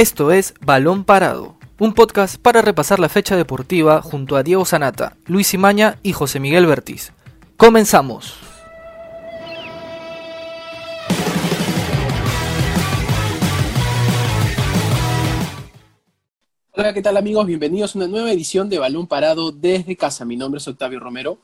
Esto es Balón Parado, un podcast para repasar la fecha deportiva junto a Diego Sanata, Luis Imaña y José Miguel Bertiz. Comenzamos. Hola, ¿qué tal amigos? Bienvenidos a una nueva edición de Balón Parado desde casa. Mi nombre es Octavio Romero.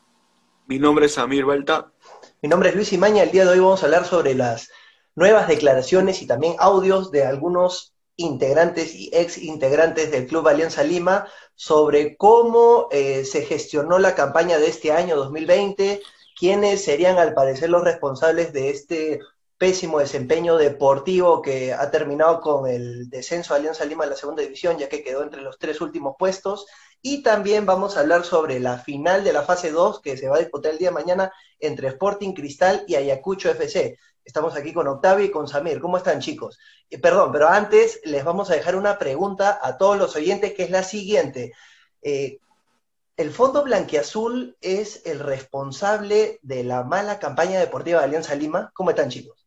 Mi nombre es Amir Balta. Mi nombre es Luis Imaña. El día de hoy vamos a hablar sobre las nuevas declaraciones y también audios de algunos integrantes y ex integrantes del Club Alianza Lima sobre cómo eh, se gestionó la campaña de este año 2020, quiénes serían al parecer los responsables de este pésimo desempeño deportivo que ha terminado con el descenso de Alianza Lima a la segunda división, ya que quedó entre los tres últimos puestos. Y también vamos a hablar sobre la final de la fase 2 que se va a disputar el día de mañana entre Sporting Cristal y Ayacucho FC. Estamos aquí con Octavio y con Samir. ¿Cómo están, chicos? Eh, perdón, pero antes les vamos a dejar una pregunta a todos los oyentes, que es la siguiente. Eh, ¿El Fondo Blanquiazul es el responsable de la mala campaña deportiva de Alianza Lima? ¿Cómo están, chicos?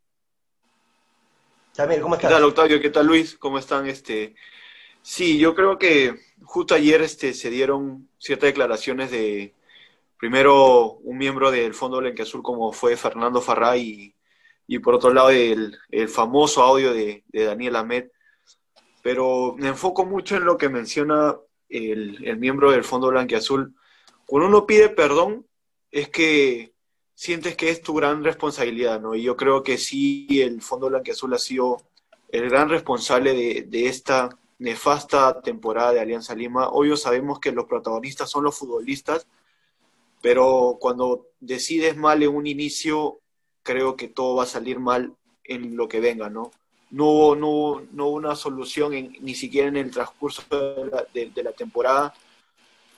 Samir, ¿cómo están? ¿Qué tal, Octavio? ¿Qué tal, Luis? ¿Cómo están? Este... Sí, yo creo que justo ayer este, se dieron ciertas declaraciones de, primero, un miembro del Fondo Blanquiazul como fue Fernando Farrá y y por otro lado el, famoso audio de, Daniel Ahmed. Pero me enfoco mucho en lo que menciona el, miembro del Fondo Blanquiazul. Cuando uno pide perdón, es que sientes que es tu gran responsabilidad, ¿no? Y yo creo que sí, el Fondo Blanquiazul ha sido el gran responsable de, de esta nefasta temporada de Alianza Lima. Obvio sabemos que los protagonistas son los futbolistas, pero cuando decides mal en un inicio, creo que todo va a salir mal en lo que venga, ¿no? No hubo, no, no una solución ni siquiera en el transcurso de la, temporada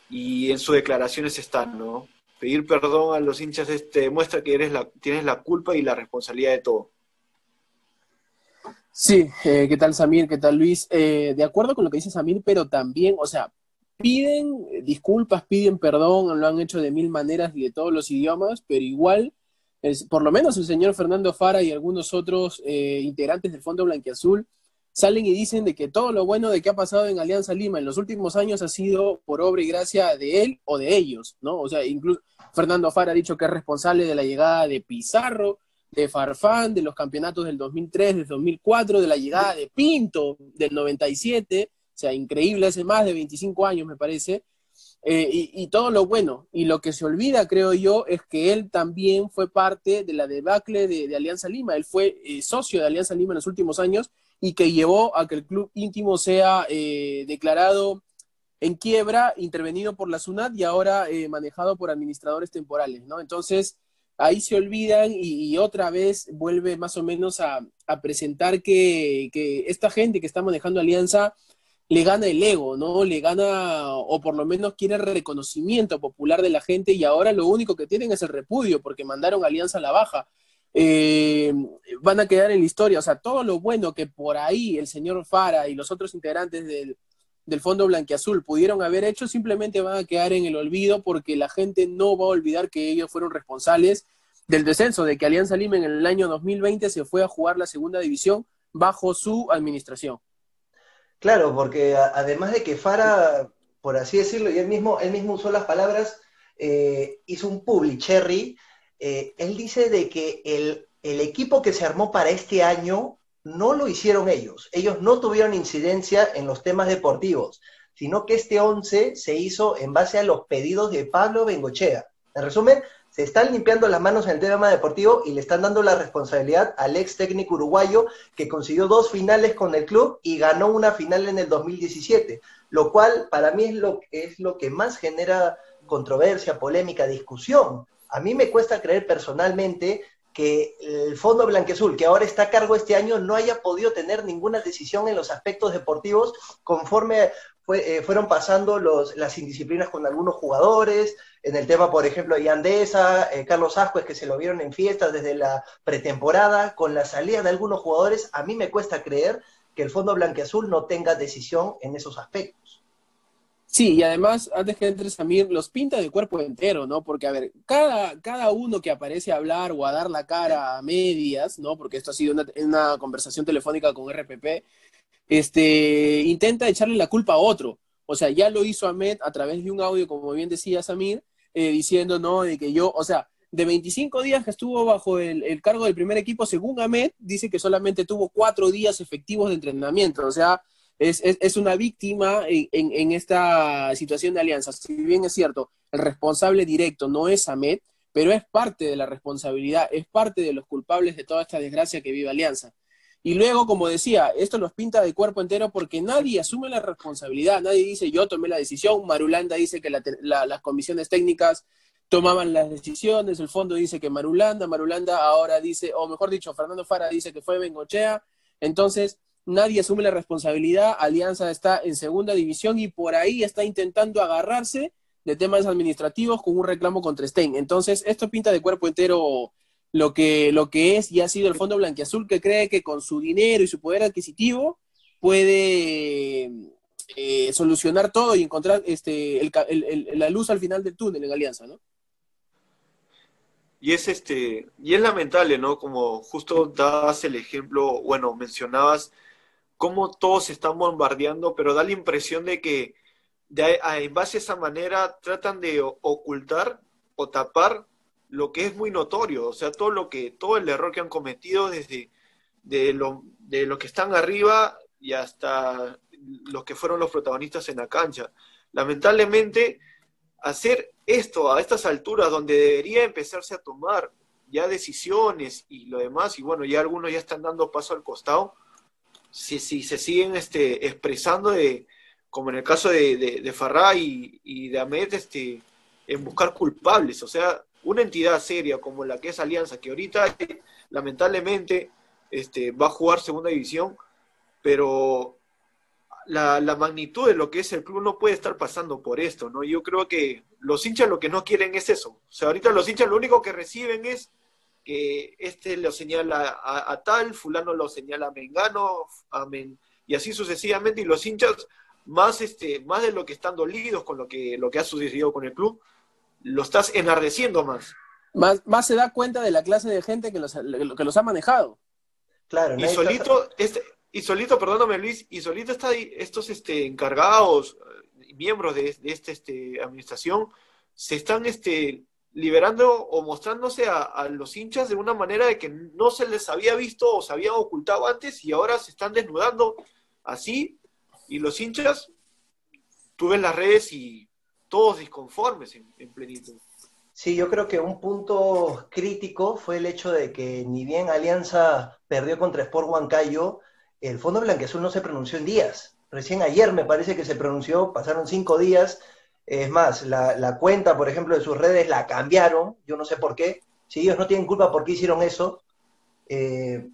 y en sus declaraciones están, ¿no? Pedir perdón a los hinchas este, demuestra que eres la, tienes la culpa y la responsabilidad de todo. Sí, eh, ¿qué tal Samir? ¿Qué tal Luis? Eh, de acuerdo con lo que dice Samir, pero también, o sea, piden disculpas, piden perdón, lo han hecho de mil maneras y de todos los idiomas, pero igual por lo menos el señor Fernando Fara y algunos otros eh, integrantes del Fondo Blanquiazul salen y dicen de que todo lo bueno de que ha pasado en Alianza Lima en los últimos años ha sido por obra y gracia de él o de ellos, ¿no? O sea, incluso Fernando Fara ha dicho que es responsable de la llegada de Pizarro, de Farfán, de los campeonatos del 2003, del 2004, de la llegada de Pinto del 97, o sea, increíble, hace más de 25 años me parece, eh, y, todo lo bueno. Y lo que se olvida, creo yo, es que él también fue parte de la debacle de, Alianza Lima. Él fue eh, socio de Alianza Lima en los últimos años y que llevó a que el club íntimo sea eh, declarado en quiebra, intervenido por la SUNAT y ahora manejado por administradores temporales, ¿no? Entonces, ahí se olvidan y, otra vez vuelve más o menos a, presentar que, que, esta gente que está manejando Alianza le gana el ego, ¿no? Le gana, o por lo menos quiere reconocimiento popular de la gente y ahora lo único que tienen es el repudio porque mandaron Alianza a la baja. Eh, van a quedar en la historia, o sea, todo lo bueno que por ahí el señor Fara y los otros integrantes del, del Fondo Blanquiazul pudieron haber hecho, simplemente van a quedar en el olvido porque la gente no va a olvidar que ellos fueron responsables del descenso, de que Alianza Lima en el año 2020 se fue a jugar la segunda división bajo su administración. Claro, porque además de que Fara, por así decirlo, y él mismo, él mismo usó las palabras, eh, hizo un public cherry, eh, él dice de que el, el equipo que se armó para este año no lo hicieron ellos. Ellos no tuvieron incidencia en los temas deportivos, sino que este 11 se hizo en base a los pedidos de Pablo Bengochea. En resumen, se están limpiando las manos en el tema deportivo y le están dando la responsabilidad al ex técnico uruguayo que consiguió dos finales con el club y ganó una final en el 2017, lo cual para mí es lo, es lo que más genera controversia, polémica, discusión. A mí me cuesta creer personalmente que el Fondo Blanquezul, que ahora está a cargo este año, no haya podido tener ninguna decisión en los aspectos deportivos conforme eh, fueron pasando los, las indisciplinas con algunos jugadores, en el tema, por ejemplo, de Andesa, eh, Carlos Ascuez, que se lo vieron en fiestas desde la pretemporada, con la salida de algunos jugadores, a mí me cuesta creer que el Fondo Blanqueazul no tenga decisión en esos aspectos. Sí, y además, antes que entres Samir, los pinta de cuerpo entero, ¿no? Porque, a ver, cada, cada uno que aparece a hablar o a dar la cara a medias, ¿no? Porque esto ha sido una, una conversación telefónica con RPP, este, intenta echarle la culpa a otro. O sea, ya lo hizo Ahmed a través de un audio, como bien decía Samir, eh, diciendo, no, de que yo, o sea, de 25 días que estuvo bajo el, cargo del primer equipo, según Ahmed, dice que solamente tuvo cuatro días efectivos de entrenamiento. O sea, es, una víctima en, esta situación de alianza. Si bien es cierto, el responsable directo no es Ahmed, pero es parte de la responsabilidad, es parte de los culpables de toda esta desgracia que vive Alianza. Y luego, como decía, esto los pinta de cuerpo entero porque nadie asume la responsabilidad, nadie dice yo tomé la decisión, Marulanda dice que las comisiones técnicas tomaban las decisiones, el fondo dice que Marulanda, Marulanda ahora dice, o mejor dicho, Fernando Fara dice que fue Bengochea, entonces nadie asume la responsabilidad, Alianza está en segunda división y por ahí está intentando agarrarse de temas administrativos con un reclamo contra Stein. Entonces, esto pinta de cuerpo entero lo que, lo que es y ha sido el Fondo Blanquiazul que cree que con su dinero y su poder adquisitivo puede eh, solucionar todo y encontrar este, la luz al final del túnel en Alianza, ¿no? Y es este, y es lamentable, ¿no? Como justo das el ejemplo, bueno, mencionabas cómo todos están bombardeando, pero da la impresión de que en base a esa manera tratan de ocultar o tapar lo que es muy notorio, o sea, todo lo que, todo el error que han cometido desde de lo, de lo que están arriba y hasta los que fueron los protagonistas en la cancha. Lamentablemente, hacer esto a estas alturas donde debería empezarse a tomar ya decisiones y lo demás, y bueno, ya algunos ya están dando paso al costado, si, si se siguen este, expresando de, como en el caso de, de, Farrá y, de Ahmed, este, en buscar culpables, o sea, una entidad seria como la que es Alianza, que ahorita lamentablemente este, va a jugar segunda división, pero la, magnitud de lo que es el club no puede estar pasando por esto, ¿no? Yo creo que los hinchas lo que no quieren es eso. O sea, ahorita los hinchas lo único que reciben es que este lo señala a, tal, fulano lo señala a Mengano, y así sucesivamente, y los hinchas, más, este, más de lo que están dolidos con lo que, lo que ha sucedido con el club, lo estás enardeciendo más. Más, más se da cuenta de la clase de gente que los, que los ha manejado. Claro, y solito, este, y solito, perdóname Luis, y solito está estos este, encargados, eh, miembros de, de esta este, administración, se están este, liberando o mostrándose a, los hinchas de una manera de que no se les había visto o se habían ocultado antes y ahora se están desnudando así. Y los hinchas, tú ves las redes y todos disconformes en, en plenitud. Sí, yo creo que un punto crítico fue el hecho de que ni bien Alianza perdió contra Sport Huancayo, el Fondo Blanqueazul no se pronunció en días. Recién ayer me parece que se pronunció, pasaron cinco días. Es más, la, cuenta, por ejemplo, de sus redes la cambiaron, yo no sé por qué. Si ellos no tienen culpa, ¿por qué hicieron eso? Eh,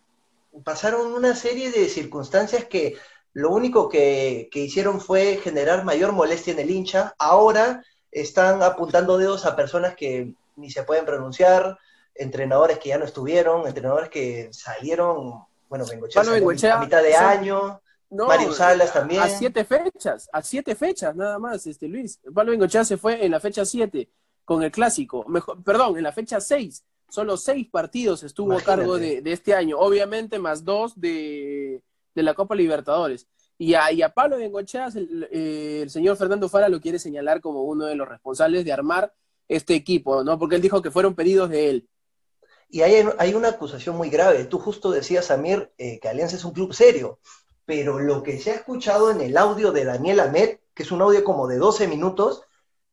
pasaron una serie de circunstancias que lo único que, que, hicieron fue generar mayor molestia en el hincha. Ahora están apuntando dedos a personas que ni se pueden pronunciar, entrenadores que ya no estuvieron, entrenadores que salieron bueno, Bengochea, a mitad de año. Mario Salas también. A siete fechas, a siete fechas nada más, este Luis. Pablo Bengochea se fue en la fecha siete con el clásico. Mejor, perdón, en la fecha seis. Solo seis partidos estuvo a cargo de, este año. Obviamente, más dos de, la Copa Libertadores. Y a, a Pablo Bengochea, el, eh, el señor Fernando Fara lo quiere señalar como uno de los responsables de armar este equipo, ¿no? Porque él dijo que fueron pedidos de él. Y hay, una acusación muy grave. Tú justo decías, Samir, eh, que Alianza es un club serio, pero lo que se ha escuchado en el audio de Daniel Ahmed, que es un audio como de 12 minutos,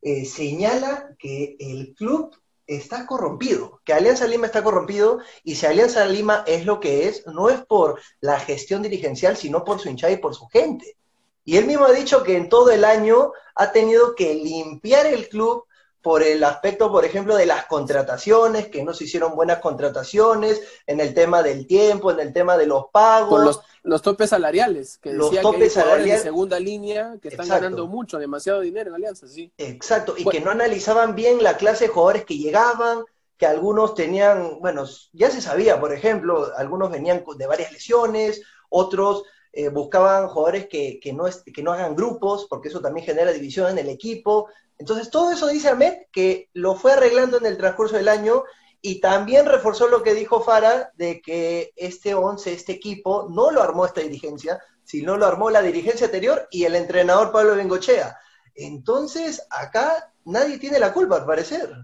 eh, señala que el club está corrompido, que Alianza Lima está corrompido y si Alianza Lima es lo que es, no es por la gestión dirigencial, sino por su hinchada y por su gente. Y él mismo ha dicho que en todo el año ha tenido que limpiar el club por el aspecto, por ejemplo, de las contrataciones, que no se hicieron buenas contrataciones, en el tema del tiempo, en el tema de los pagos. Con los, los topes salariales, que los topes salariales de segunda línea que están ganando mucho, demasiado dinero en Alianza, sí. Exacto, y que no analizaban bien la clase de jugadores que llegaban, que algunos tenían, bueno, ya se sabía, por ejemplo, algunos venían de varias lesiones, otros eh, buscaban jugadores que, que, no que no hagan grupos, porque eso también genera división en el equipo. Entonces, todo eso dice Ahmed que lo fue arreglando en el transcurso del año Y también reforzó lo que dijo Fara de que este 11, este equipo, no lo armó esta dirigencia, sino lo armó la dirigencia anterior y el entrenador Pablo Bengochea. Entonces, acá nadie tiene la culpa, al parecer.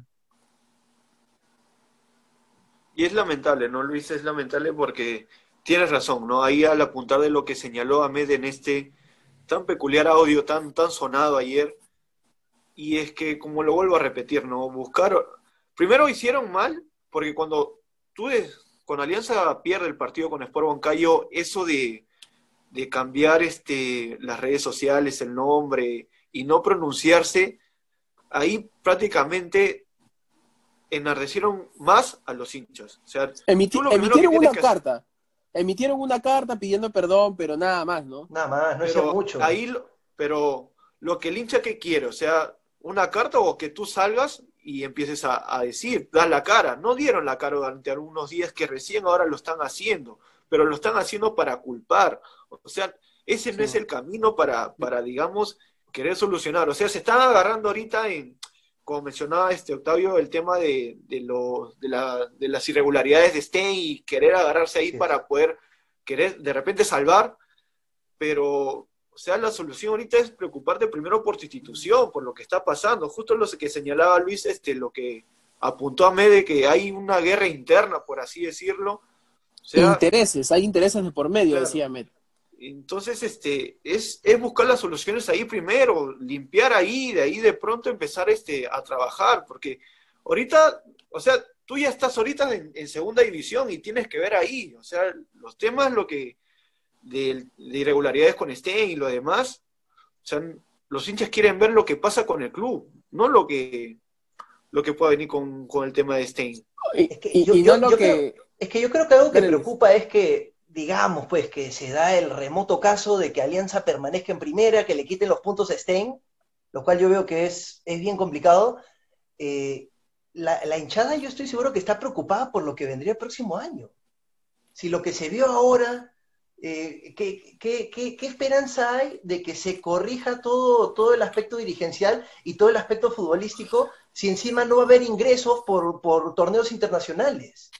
Y es lamentable, ¿no, Luis? Es lamentable porque tienes razón, ¿no? Ahí al apuntar de lo que señaló Ahmed en este tan peculiar audio, tan, tan sonado ayer, y es que, como lo vuelvo a repetir, ¿no? Buscar, primero hicieron mal, porque cuando tú con Alianza pierde el partido con Sport Boncayo, eso de, cambiar este, las redes sociales, el nombre y no pronunciarse, ahí prácticamente enardecieron más a los hinchas. O sea, emitieron una carta. Emitieron una carta pidiendo perdón, pero nada más, ¿no? Nada más, no es mucho. Ahí, pero lo que el hincha que quiere, o sea, una carta o que tú salgas y empieces a, decir, das la cara. No dieron la cara durante algunos días que recién ahora lo están haciendo, pero lo están haciendo para culpar. O sea, ese no es el camino para, para, digamos, querer solucionar. O sea, se están agarrando ahorita en, como mencionaba este Octavio, el tema de, de, de, las irregularidades de Stein y querer agarrarse ahí para poder querer de repente salvar, pero o sea, la solución ahorita es preocuparte primero por tu institución, por lo que está pasando. Justo lo que señalaba Luis, este, lo que apuntó a Mede, que hay una guerra interna, por así decirlo. intereses, hay intereses de por medio, decía Mede. Entonces, este, es, es, buscar las soluciones ahí primero, limpiar ahí, de ahí de pronto empezar este, a trabajar, porque ahorita, o sea, tú ya estás ahorita en, segunda división y tienes que ver ahí, o sea, los temas, lo que, de, irregularidades con Stein y lo demás, o sea, los hinchas quieren ver lo que pasa con el club, no lo que, lo que pueda venir con, el tema de Stein. Es que yo, creo, es que yo creo que algo que preocupa es que digamos, pues, que se da el remoto caso de que Alianza permanezca en primera, que le quiten los puntos a Stein, lo cual yo veo que es, es bien complicado. Eh, la, hinchada yo estoy seguro que está preocupada por lo que vendría el próximo año. Si lo que se vio ahora, eh, ¿qué, esperanza hay de que se corrija todo, todo el aspecto dirigencial y todo el aspecto futbolístico si encima no va a haber ingresos por, por torneos internacionales?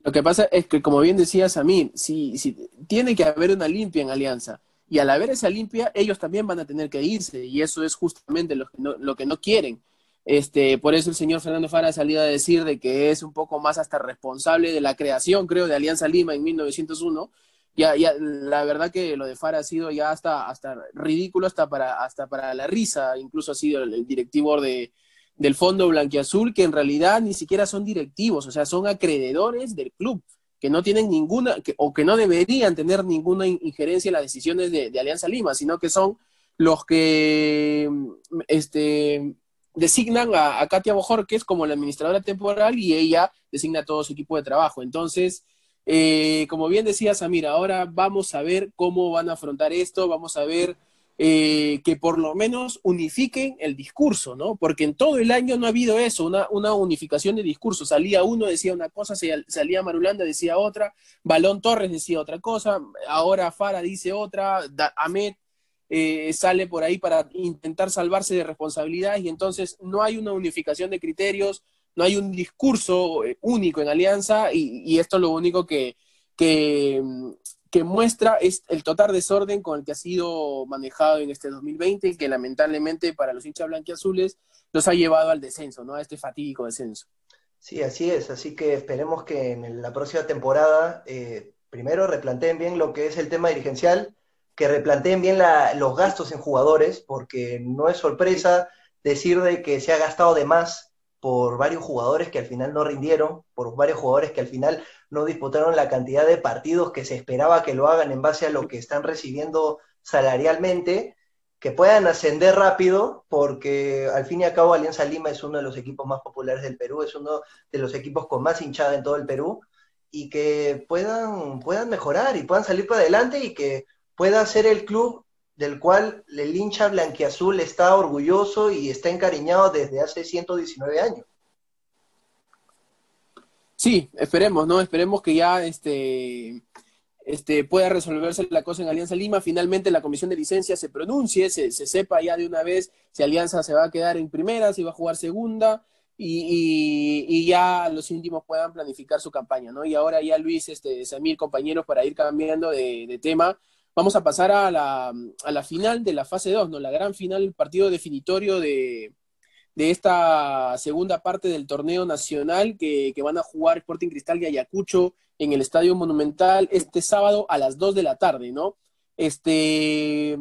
Lo que pasa es que, como bien decía Samir, si, si tiene que haber una limpia en Alianza, y al haber esa limpia, ellos también van a tener que irse, y eso es justamente lo que no, lo que no quieren. Este, por eso el señor Fernando Fara ha salido a decir de que es un poco más hasta responsable de la creación, creo, de Alianza Lima en 1901. Ya, ya, la verdad que lo de Fara ha sido ya hasta, hasta ridículo, hasta para, hasta para la risa, incluso ha sido el directivo de, del Fondo Blanquiazul, que en realidad ni siquiera son directivos, o sea, son acreedores del club, que no tienen ninguna, o que no deberían tener ninguna injerencia en las decisiones de, Alianza Lima, sino que son los que este, designan a, Katia Bojorquez como la administradora temporal y ella designa a todo su equipo de trabajo. Entonces, eh, como bien decía Samir, ahora vamos a ver cómo van a afrontar esto, vamos a ver eh, que por lo menos unifiquen el discurso, ¿no? Porque en todo el año no ha habido eso, una, unificación de discurso. Salía uno, decía una cosa, salía Marulanda, decía otra, Balón Torres decía otra cosa, ahora Fara dice otra, Ahmed eh, sale por ahí para intentar salvarse de responsabilidades y entonces no hay una unificación de criterios, no hay un discurso eh, único en Alianza y, esto es lo único que, que, que muestra es el total desorden con el que ha sido manejado en este 2020 y que lamentablemente para los hinchas blanquiazules los ha llevado al descenso, ¿no? A este fatídico descenso. Sí, así es. Así que esperemos que en la próxima temporada, eh, primero replanteen bien lo que es el tema dirigencial, que replanteen bien los gastos en jugadores, porque no es sorpresa decir de que se ha gastado de más por varios jugadores que al final no rindieron, por varios jugadores que al final no disputaron la cantidad de partidos que se esperaba que lo hagan en base a lo que están recibiendo salarialmente, que puedan ascender rápido, porque al fin y al cabo Alianza Lima es uno de los equipos más populares del Perú, es uno de los equipos con más hinchada en todo el Perú, y que puedan, puedan mejorar y puedan salir para adelante y que pueda ser el club del cual el hincha blanquiazul está orgulloso y está encariñado desde hace 119 años. Sí, esperemos, ¿no? Esperemos que ya este, este, pueda resolverse la cosa en Alianza Lima. Finalmente la comisión de licencia se pronuncie, se, sepa ya de una vez si Alianza se va a quedar en primera, si va a jugar segunda. y, ya los íntimos puedan planificar su campaña, ¿no? Y ahora ya Luis, este, Samir, compañeros, para ir cambiando de, tema, vamos a pasar a la, a la, final de la fase 2, ¿no? La gran final, el partido definitorio de, de esta segunda parte del torneo nacional que, van a jugar Sporting Cristal y Ayacucho en el Estadio Monumental este sábado a las 2 de la tarde, ¿no? Este,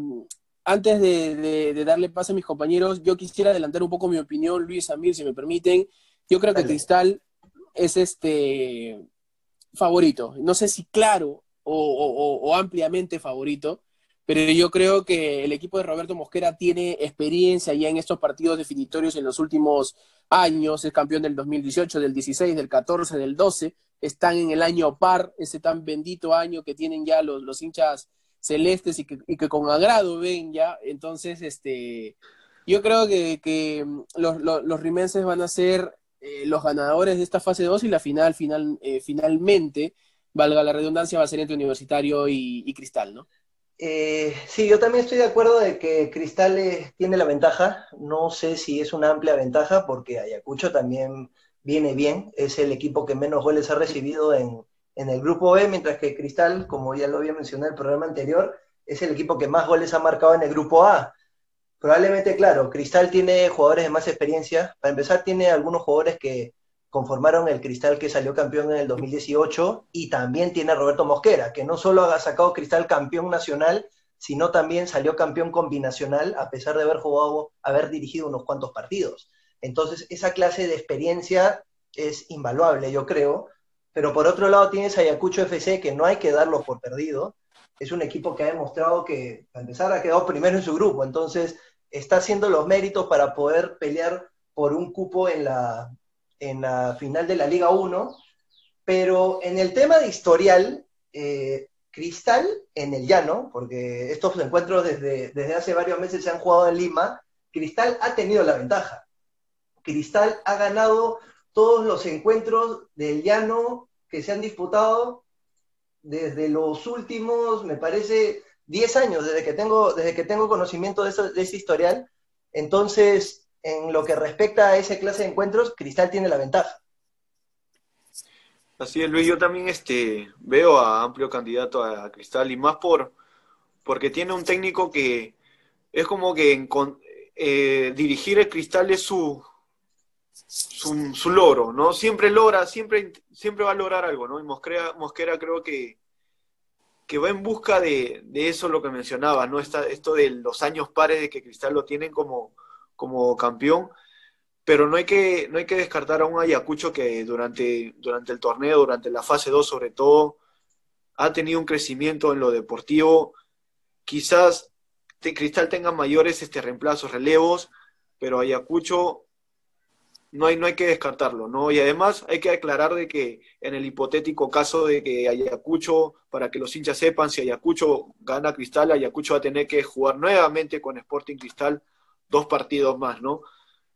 antes de, darle paso a mis compañeros, yo quisiera adelantar un poco mi opinión, Luis Amir, si me permiten. Yo creo que Cristal es este favorito. No sé si claro o ampliamente favorito, pero yo creo que el equipo de Roberto Mosquera tiene experiencia ya en estos partidos definitorios en los últimos años, es campeón del 2018, del 16, del 14, del 12, están en el año par, ese tan bendito año que tienen ya los, los hinchas celestes y que, y que, con agrado ven ya, entonces este, yo creo que, los, los, rimenses van a ser eh, los ganadores de esta fase 2 y la final, final eh, finalmente, valga la redundancia, va a ser entre Universitario y, Cristal, ¿no? Eh, sí, yo también estoy de acuerdo de que Cristal tiene la ventaja. No sé si es una amplia ventaja porque Ayacucho también viene bien. Es el equipo que menos goles ha recibido en, el grupo B, mientras que Cristal, como ya lo había mencionado en el programa anterior, es el equipo que más goles ha marcado en el grupo A. Probablemente, claro, Cristal tiene jugadores de más experiencia. Para empezar, tiene algunos jugadores que conformaron el Cristal que salió campeón en el 2018 y también tiene a Roberto Mosquera, que no solo ha sacado Cristal campeón nacional, sino también salió campeón combinacional a pesar de haber jugado, haber dirigido unos cuantos partidos. Entonces, esa clase de experiencia es invaluable, yo creo. Pero por otro lado tienes Ayacucho FC, que no hay que darlo por perdido. Es un equipo que ha demostrado que, para empezar, ha quedado primero en su grupo. Entonces, está haciendo los méritos para poder pelear por un cupo en la, en la final de la Liga 1, pero en el tema de historial, eh, Cristal en el llano, porque estos encuentros desde, desde hace varios meses se han jugado en Lima, Cristal ha tenido la ventaja. Cristal ha ganado todos los encuentros del llano que se han disputado desde los últimos, me parece, 10 años, desde que tengo, desde que tengo conocimiento de, de ese historial. Entonces, en lo que respecta a esa clase de encuentros, Cristal tiene la ventaja. Así es, Luis, yo también este, veo a amplio candidato a Cristal y más por porque tiene un técnico que es como que eh, dirigir el Cristal es su, su, logro, ¿no? Siempre logra, siempre, siempre va a lograr algo, ¿no? Y Mosquera, Mosquera creo que, que va en busca de, de eso lo que mencionaba, ¿no? Esta, esto de los años pares de que Cristal lo tienen como, como campeón, pero no hay que, no hay que descartar a un Ayacucho que durante, durante el torneo, durante la fase 2 sobre todo, ha tenido un crecimiento en lo deportivo. Quizás Cristal tenga mayores este, reemplazos, relevos, pero Ayacucho no hay, no hay que descartarlo, ¿no? Y además hay que aclarar de que en el hipotético caso de que Ayacucho, para que los hinchas sepan, si Ayacucho gana Cristal, Ayacucho va a tener que jugar nuevamente con Sporting Cristal dos partidos más, ¿no?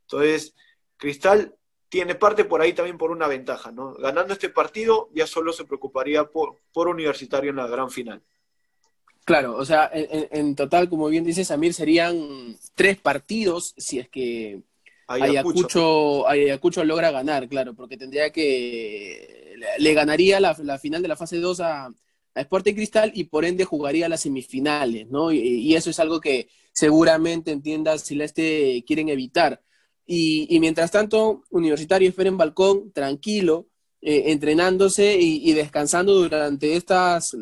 Entonces, Cristal tiene parte por ahí también por una ventaja, ¿no? Ganando este partido ya solo se preocuparía por, por Universitario en la gran final. Claro, o sea, en, total, como bien dice Samir, serían tres partidos si es que Ayacucho, Ayacucho logra ganar, claro, porque tendría que. Le ganaría la, final de la fase 2 a, a Sporting Cristal y por ende jugaría las semifinales, ¿no? y, eso es algo que, seguramente entiendas si este quieren evitar. Y, mientras tanto, Universitario espera en balcón, tranquilo, eh, entrenándose y, descansando durante estas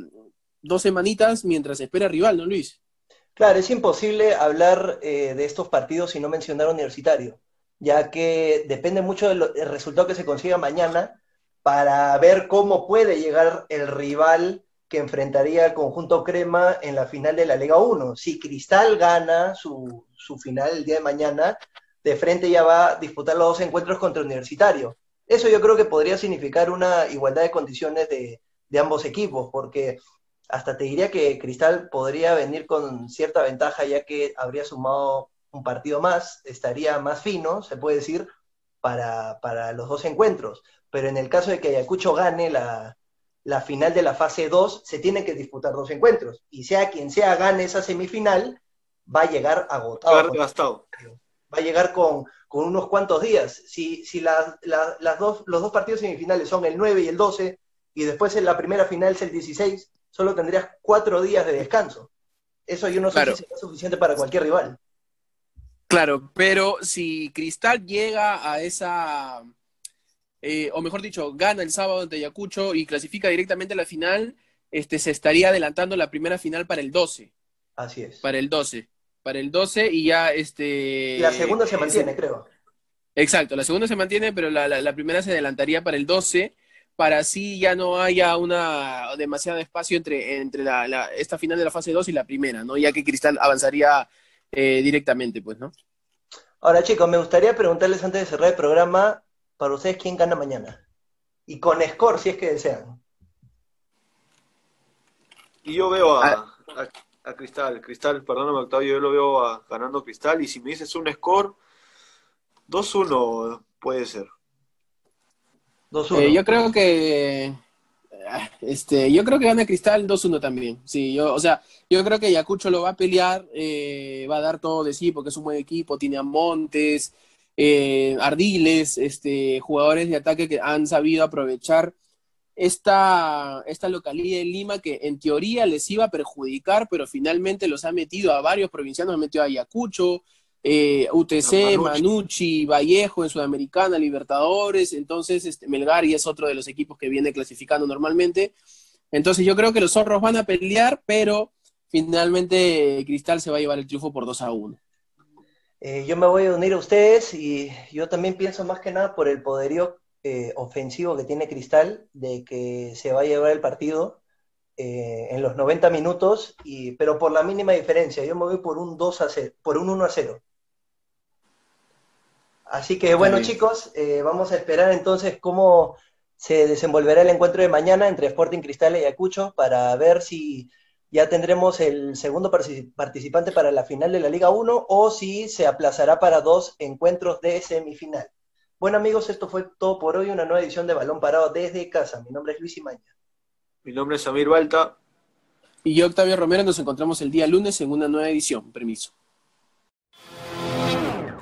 dos semanitas mientras espera rival, ¿no, Luis? Claro, es imposible hablar eh, de estos partidos sin no mencionar Universitario, ya que depende mucho del resultado que se consiga mañana para ver cómo puede llegar el rival que enfrentaría al conjunto Crema en la final de la Liga 1. Si Cristal gana su, final el día de mañana, de frente ya va a disputar los dos encuentros contra Universitario. Eso yo creo que podría significar una igualdad de condiciones de, ambos equipos, porque hasta te diría que Cristal podría venir con cierta ventaja ya que habría sumado un partido más, estaría más fino, se puede decir, para, para los dos encuentros. Pero en el caso de que Ayacucho gane la, la final de la fase 2 se tiene que disputar dos encuentros. Y sea quien sea gane esa semifinal, va a llegar agotado. devastado. va a llegar con, unos cuantos días. Si, si las dos, los dos partidos semifinales son el 9 y el 12, y después en la primera final es el 16, solo tendrías cuatro días de descanso. Eso yo no sé si es suficiente para cualquier rival. Claro, pero si Cristal llega a esa, eh, o mejor dicho, gana el sábado ante Ayacucho y clasifica directamente a la final, este, se estaría adelantando la primera final para el 12. Así es. Para el 12. Para el 12 y ya este... La segunda se mantiene, creo. Exacto, la segunda se mantiene, pero la, primera se adelantaría para el 12 para así ya no haya una demasiado espacio entre, entre la, esta final de la fase 2 y la primera, ¿no? Ya que Cristal avanzaría eh, directamente, pues, ¿no? Ahora, chicos, me gustaría preguntarles antes de cerrar el programa, para ustedes, ¿quién gana mañana? Y con score, si es que desean. Y yo veo a, ah. Cristal, Cristal, perdóname Octavio, yo lo veo ganando Cristal, y si me dices un score, 2-1 puede ser. 2-1. Eh, yo creo que este, yo creo que gana Cristal 2-1 también. Sí, yo, o sea, yo creo que Ayacucho lo va a pelear, eh, va a dar todo de sí porque es un buen equipo, tiene a Montes, eh, Ardiles, este, jugadores de ataque que han sabido aprovechar esta, esta localidad de Lima que en teoría les iba a perjudicar, pero finalmente los ha metido a varios provincianos, ha metido a Ayacucho, eh, UTC, Manucci. Vallejo en Sudamericana, Libertadores, entonces este, Melgar y es otro de los equipos que viene clasificando normalmente. Entonces yo creo que los zorros van a pelear, pero finalmente Cristal se va a llevar el triunfo por 2 a 1. Eh, yo me voy a unir a ustedes y yo también pienso más que nada por el poderío eh, ofensivo que tiene Cristal, de que se va a llevar el partido en los 90 minutos, y, pero por la mínima diferencia. Yo me voy por un 2 a 0, por un 1 a 0. Así que bueno chicos, eh, vamos a esperar entonces cómo se desenvolverá el encuentro de mañana entre Sporting Cristal y Ayacucho para ver si ya tendremos el segundo participante para la final de la Liga 1 o si se aplazará para dos encuentros de semifinal. Bueno amigos, esto fue todo por hoy, una nueva edición de Balón Parado desde casa. Mi nombre es Luis Imaña. Mi nombre es Samir Balta. Y yo, Octavio Romero, nos encontramos el día lunes en una nueva edición. Permiso.